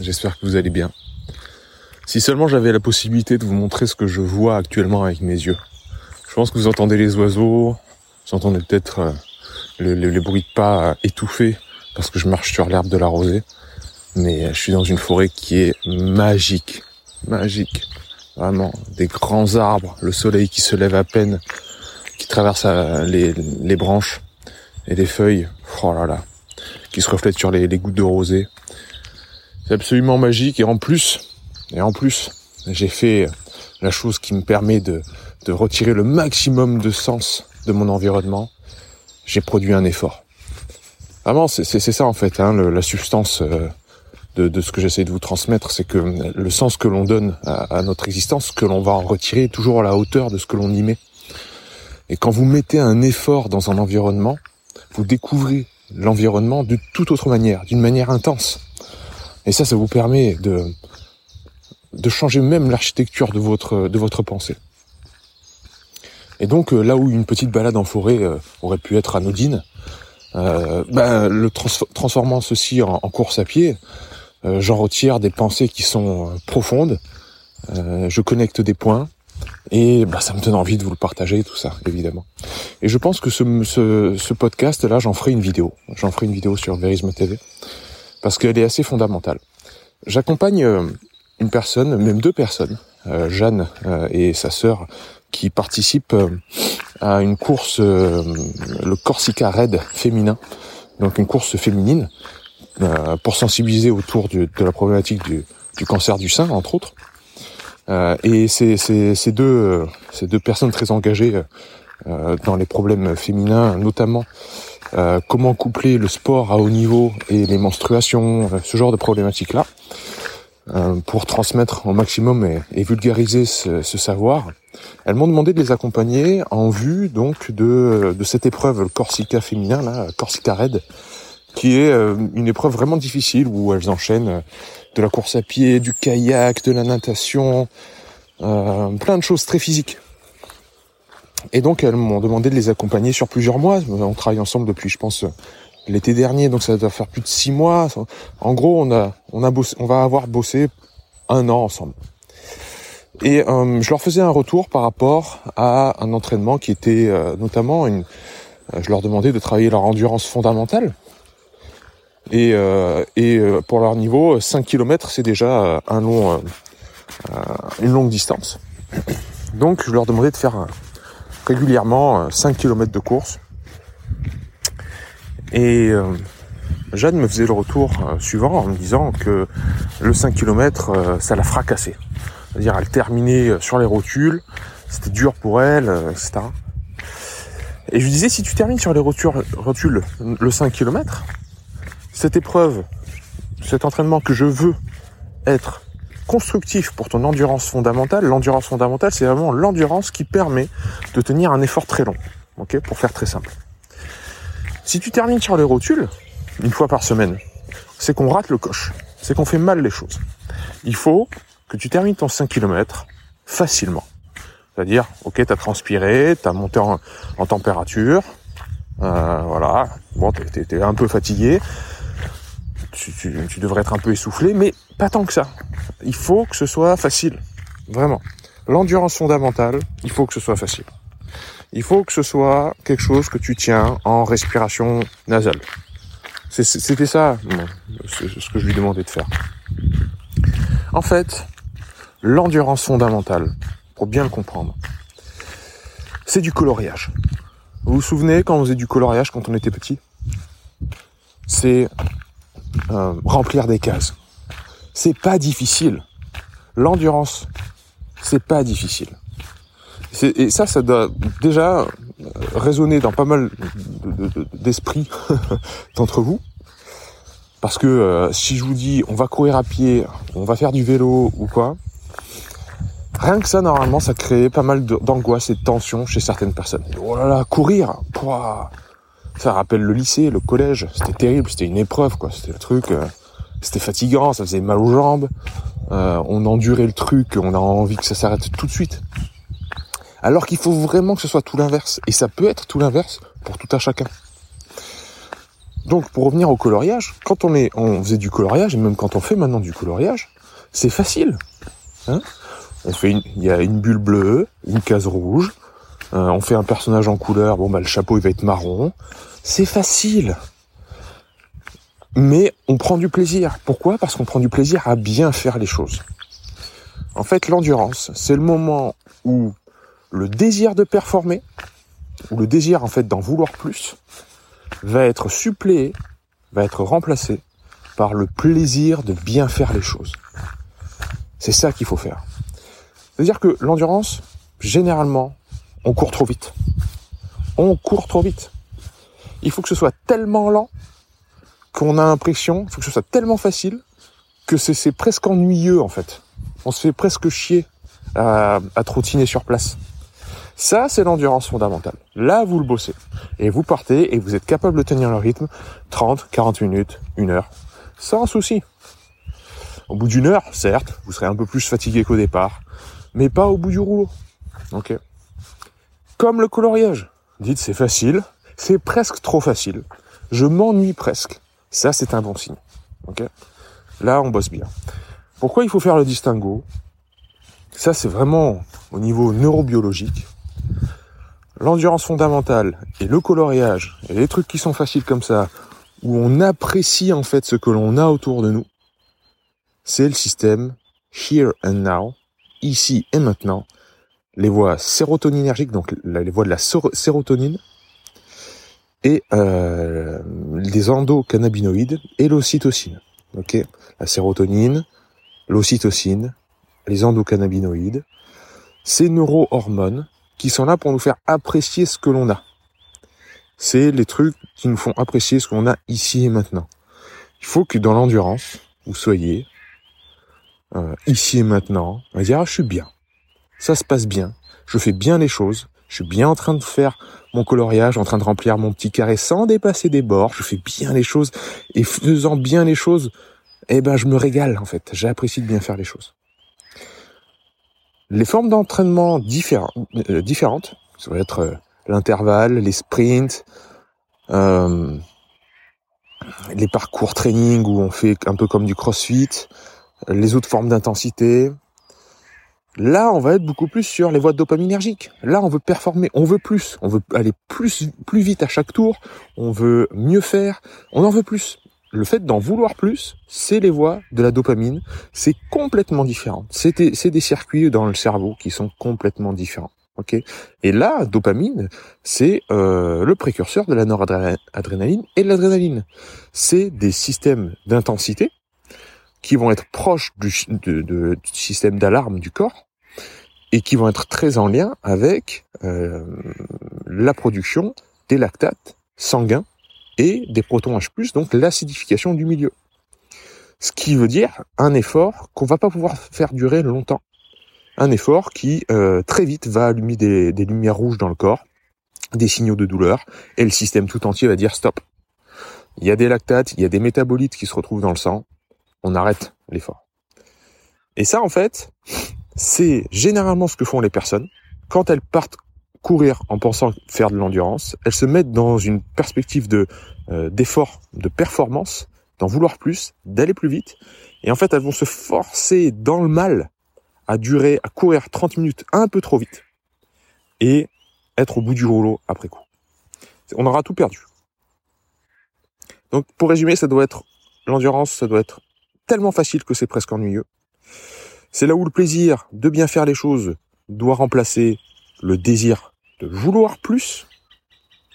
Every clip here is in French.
j'espère que vous allez bien. Si seulement j'avais la possibilité de vous montrer ce que je vois actuellement avec mes yeux. Je pense que vous entendez les oiseaux, vous entendez peut-être euh, le, bruits de pas euh, étouffés parce que je marche sur l'herbe de la rosée. Mais euh, je suis dans une forêt qui est magique, magique. Vraiment, des grands arbres, le soleil qui se lève à peine, qui traverse les, branches et les feuilles, oh là là, qui se reflètent sur les gouttes de rosée. C'est absolument magique et en plus, et en plus, j'ai fait la chose qui me permet de, de retirer le maximum de sens de mon environnement. J'ai produit un effort. Vraiment, c'est c'est- c'est ça en fait, hein, le- la substance euh, de, de ce que j'essaie de vous transmettre, c'est que le sens que l'on donne à, à notre existence, que l'on va en retirer est toujours à la hauteur de ce que l'on y met. Et quand vous mettez un effort dans un environnement, vous découvrez l'environnement de toute autre manière, d'une manière intense. Et ça, ça vous permet de, de changer même l'architecture de votre, de votre pensée. Et donc, euh, là où une petite balade en forêt euh, aurait pu être anodine, euh, ben, le trans- transformant ceci en, course à pied, j'en retire des pensées qui sont profondes, je connecte des points, et ben, ça me donne envie de vous le partager, tout ça, évidemment. Et je pense que ce, ce, ce podcast-là, j'en ferai une vidéo. J'en ferai une vidéo sur Verisme TV, parce qu'elle est assez fondamentale. J'accompagne euh, une personne, même deux personnes, euh, Jeanne euh, et sa sœur, qui participent à une course, le Corsica Red féminin, donc une course féminine, pour sensibiliser autour de la problématique du, cancer du sein, entre autres. Et ces, deux, personnes très engagées dans les problèmes féminins, notamment euh, comment coupler le sport à haut niveau et les menstruations, euh, ce genre de problématiques-là, euh, pour transmettre au maximum et, vulgariser ce, ce savoir. Elles m'ont demandé de les accompagner en vue donc de, de cette épreuve, le Corsica féminin, là, Corsica Red, qui est euh, une épreuve vraiment difficile où elles enchaînent de la course à pied, du kayak, de la natation, euh, plein de choses très physiques. Et donc elles m'ont demandé de les accompagner sur plusieurs mois. On travaille ensemble depuis, je pense, l'été dernier, donc ça doit faire plus de six mois. En gros, on a, on a bossé, on va avoir bossé un an ensemble. Et euh, je leur faisais un retour par rapport à un entraînement qui était euh, notamment une. euh, je leur demandais de travailler leur endurance fondamentale. Et, euh, et euh, pour leur niveau, 5 km, c'est déjà euh, un long, une longue distance. Donc, je leur demandais de faire euh, régulièrement euh, 5 km de course. Et euh, Jeanne me faisait le retour euh, suivant en me disant que le 5 km, euh, ça l'a fracassé. C'est-à-dire, elle terminait euh, sur les rotules, c'était dur pour elle, euh, etc. Et je lui disais, si tu termines sur les rotules le 5 km, cette épreuve, cet entraînement que je veux être constructif pour ton endurance fondamentale, l'endurance fondamentale, c'est vraiment l'endurance qui permet de tenir un effort très long. Ok, pour faire très simple. Si tu termines sur les rotules, une fois par semaine, c'est qu'on rate le coche. C'est qu'on fait mal les choses. Il faut que tu termines ton 5 km facilement. C'est-à-dire, ok, t'as transpiré, t'as monté en, température, euh, voilà, bon, t'es un peu fatigué, tu, devrais être un peu essoufflé, mais pas tant que ça. Il faut que ce soit facile, vraiment. L'endurance fondamentale, il faut que ce soit facile. Il faut que ce soit quelque chose que tu tiens en respiration nasale. C'était ça, ce que je lui demandais de faire. En fait, l'endurance fondamentale, pour bien le comprendre, c'est du coloriage. Vous vous souvenez quand on faisait du coloriage quand on était petit? C'est euh, remplir des cases. C'est pas difficile. L'endurance, c'est pas difficile. Et ça, ça doit déjà euh, résonner dans pas mal de- de- de- d'esprits d'entre vous. Parce que euh, si je vous dis on va courir à pied, on va faire du vélo ou quoi, rien que ça normalement ça crée pas mal d'angoisse et de tension chez certaines personnes. Oh là là, courir, pouah, ça rappelle le lycée, le collège, c'était terrible, c'était une épreuve quoi, c'était le truc, euh, c'était fatigant, ça faisait mal aux jambes, euh, on endurait le truc, on a envie que ça s'arrête tout de suite. Alors qu'il faut vraiment que ce soit tout l'inverse, et ça peut être tout l'inverse pour tout un chacun. Donc pour revenir au coloriage, quand on est, on faisait du coloriage, et même quand on fait maintenant du coloriage, c'est facile. Hein on fait il y a une bulle bleue, une case rouge, euh, on fait un personnage en couleur, bon bah le chapeau il va être marron. C'est facile. Mais on prend du plaisir. Pourquoi? Parce qu'on prend du plaisir à bien faire les choses. En fait, l'endurance, c'est le moment où le désir de performer, ou le désir en fait d'en vouloir plus, va être suppléé, va être remplacé par le plaisir de bien faire les choses. C'est ça qu'il faut faire. C'est-à-dire que l'endurance, généralement, on court trop vite. On court trop vite. Il faut que ce soit tellement lent qu'on a l'impression, il faut que ce soit tellement facile que c'est presque ennuyeux en fait. On se fait presque chier à, trottiner sur place. Ça, c'est l'endurance fondamentale. Là, vous le bossez. Et vous partez et vous êtes capable de tenir le rythme 30, 40 minutes, une heure, sans souci. Au bout d'une heure, certes, vous serez un peu plus fatigué qu'au départ, mais pas au bout du rouleau. Ok. Comme le coloriage. Dites c'est facile, c'est presque trop facile. Je m'ennuie presque. Ça, c'est un bon signe. Ok. Là, on bosse bien. Pourquoi il faut faire le distinguo? Ça, c'est vraiment au niveau neurobiologique l'endurance fondamentale et le coloriage et les trucs qui sont faciles comme ça, où on apprécie en fait ce que l'on a autour de nous, c'est le système here and now, ici et maintenant, les voies sérotoninergiques, donc les voies de la sérotonine, et euh, les endocannabinoïdes et l'ocytocine. La sérotonine, l'ocytocine, les endocannabinoïdes, ces neurohormones qui sont là pour nous faire apprécier ce que l'on a. C'est les trucs qui nous font apprécier ce qu'on a ici et maintenant. Il faut que dans l'endurance, vous soyez euh, ici et maintenant, on va dire ah, je suis bien, ça se passe bien, je fais bien les choses, je suis bien en train de faire mon coloriage, en train de remplir mon petit carré sans dépasser des bords, je fais bien les choses. Et faisant bien les choses, eh ben je me régale en fait, j'apprécie de bien faire les choses. Les formes d'entraînement euh, différentes, ça va être euh, l'intervalle, les sprints, euh, les parcours training où on fait un peu comme du crossfit, les autres formes d'intensité. Là, on va être beaucoup plus sur les voies dopaminergiques. Là, on veut performer, on veut plus, on veut aller plus plus vite à chaque tour, on veut mieux faire, on en veut plus le fait d'en vouloir plus, c'est les voies de la dopamine. C'est complètement différent. C'est des, circuits dans le cerveau qui sont complètement différents. Ok? Et là, dopamine, c'est euh, le précurseur de la noradrénaline et de l'adrénaline. C'est des systèmes d'intensité qui vont être proches du, système d'alarme du corps et qui vont être très en lien avec euh, la production des lactates sanguins et des protons H+, donc l'acidification du milieu. Ce qui veut dire un effort qu'on va pas pouvoir faire durer longtemps. Un effort qui euh, très vite va allumer des, des lumières rouges dans le corps, des signaux de douleur, et le système tout entier va dire stop. Il y a des lactates, il y a des métabolites qui se retrouvent dans le sang, on arrête l'effort. Et ça, en fait, c'est généralement ce que font les personnes quand elles partent courir en pensant faire de l'endurance, elles se mettent dans une perspective de euh, d'effort, de performance, d'en vouloir plus, d'aller plus vite, et en fait elles vont se forcer dans le mal à durer, à courir 30 minutes un peu trop vite, et être au bout du rouleau après coup. On aura tout perdu. Donc pour résumer, ça doit être l'endurance, ça doit être tellement facile que c'est presque ennuyeux. C'est là où le plaisir de bien faire les choses doit remplacer le désir de vouloir plus.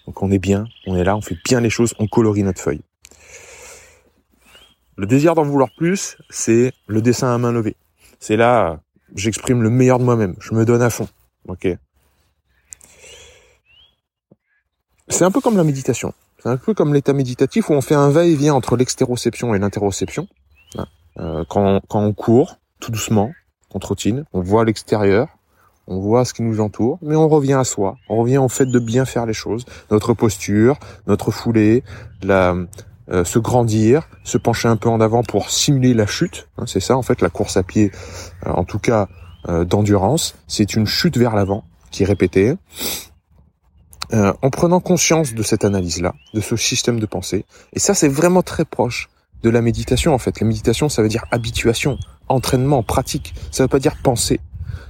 Donc on est bien, on est là, on fait bien les choses, on colorie notre feuille. Le désir d'en vouloir plus, c'est le dessin à main levée. C'est là, j'exprime le meilleur de moi-même, je me donne à fond. Ok. C'est un peu comme la méditation. C'est un peu comme l'état méditatif où on fait un va-et-vient entre l'extéroception et l'interoception. Hein. Euh, quand, quand on court, tout doucement, on trottine, on voit l'extérieur, on voit ce qui nous entoure, mais on revient à soi, on revient au fait de bien faire les choses, notre posture, notre foulée, la, euh, se grandir, se pencher un peu en avant pour simuler la chute. Hein, c'est ça en fait la course à pied, euh, en tout cas euh, d'endurance, c'est une chute vers l'avant qui est répétée. en prenant conscience de cette analyse-là, de ce système de pensée, et ça c'est vraiment très proche de la méditation en fait. La méditation ça veut dire habituation, entraînement, pratique. Ça veut pas dire penser,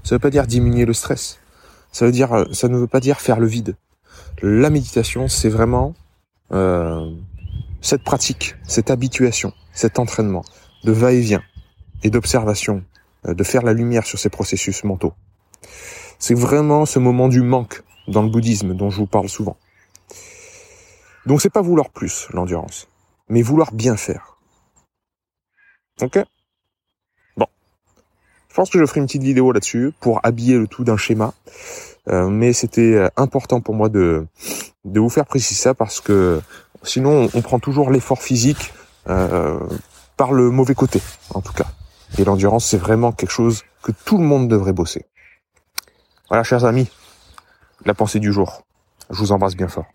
ça veut pas dire diminuer le stress. Ça veut dire, ça ne veut pas dire faire le vide. La méditation, c'est vraiment euh, cette pratique, cette habituation, cet entraînement de va-et-vient et d'observation, euh, de faire la lumière sur ces processus mentaux. C'est vraiment ce moment du manque dans le bouddhisme dont je vous parle souvent. Donc c'est pas vouloir plus l'endurance, mais vouloir bien faire. Ok? Je pense que je ferai une petite vidéo là-dessus pour habiller le tout d'un schéma. Euh, mais c'était euh, important pour moi de, de vous faire préciser ça parce que Sinon, on, prend toujours l'effort physique euh, par le mauvais côté, en tout cas. Et l'endurance, c'est vraiment quelque chose que tout le monde devrait bosser. Voilà, chers amis, la pensée du jour. Je vous embrasse bien fort.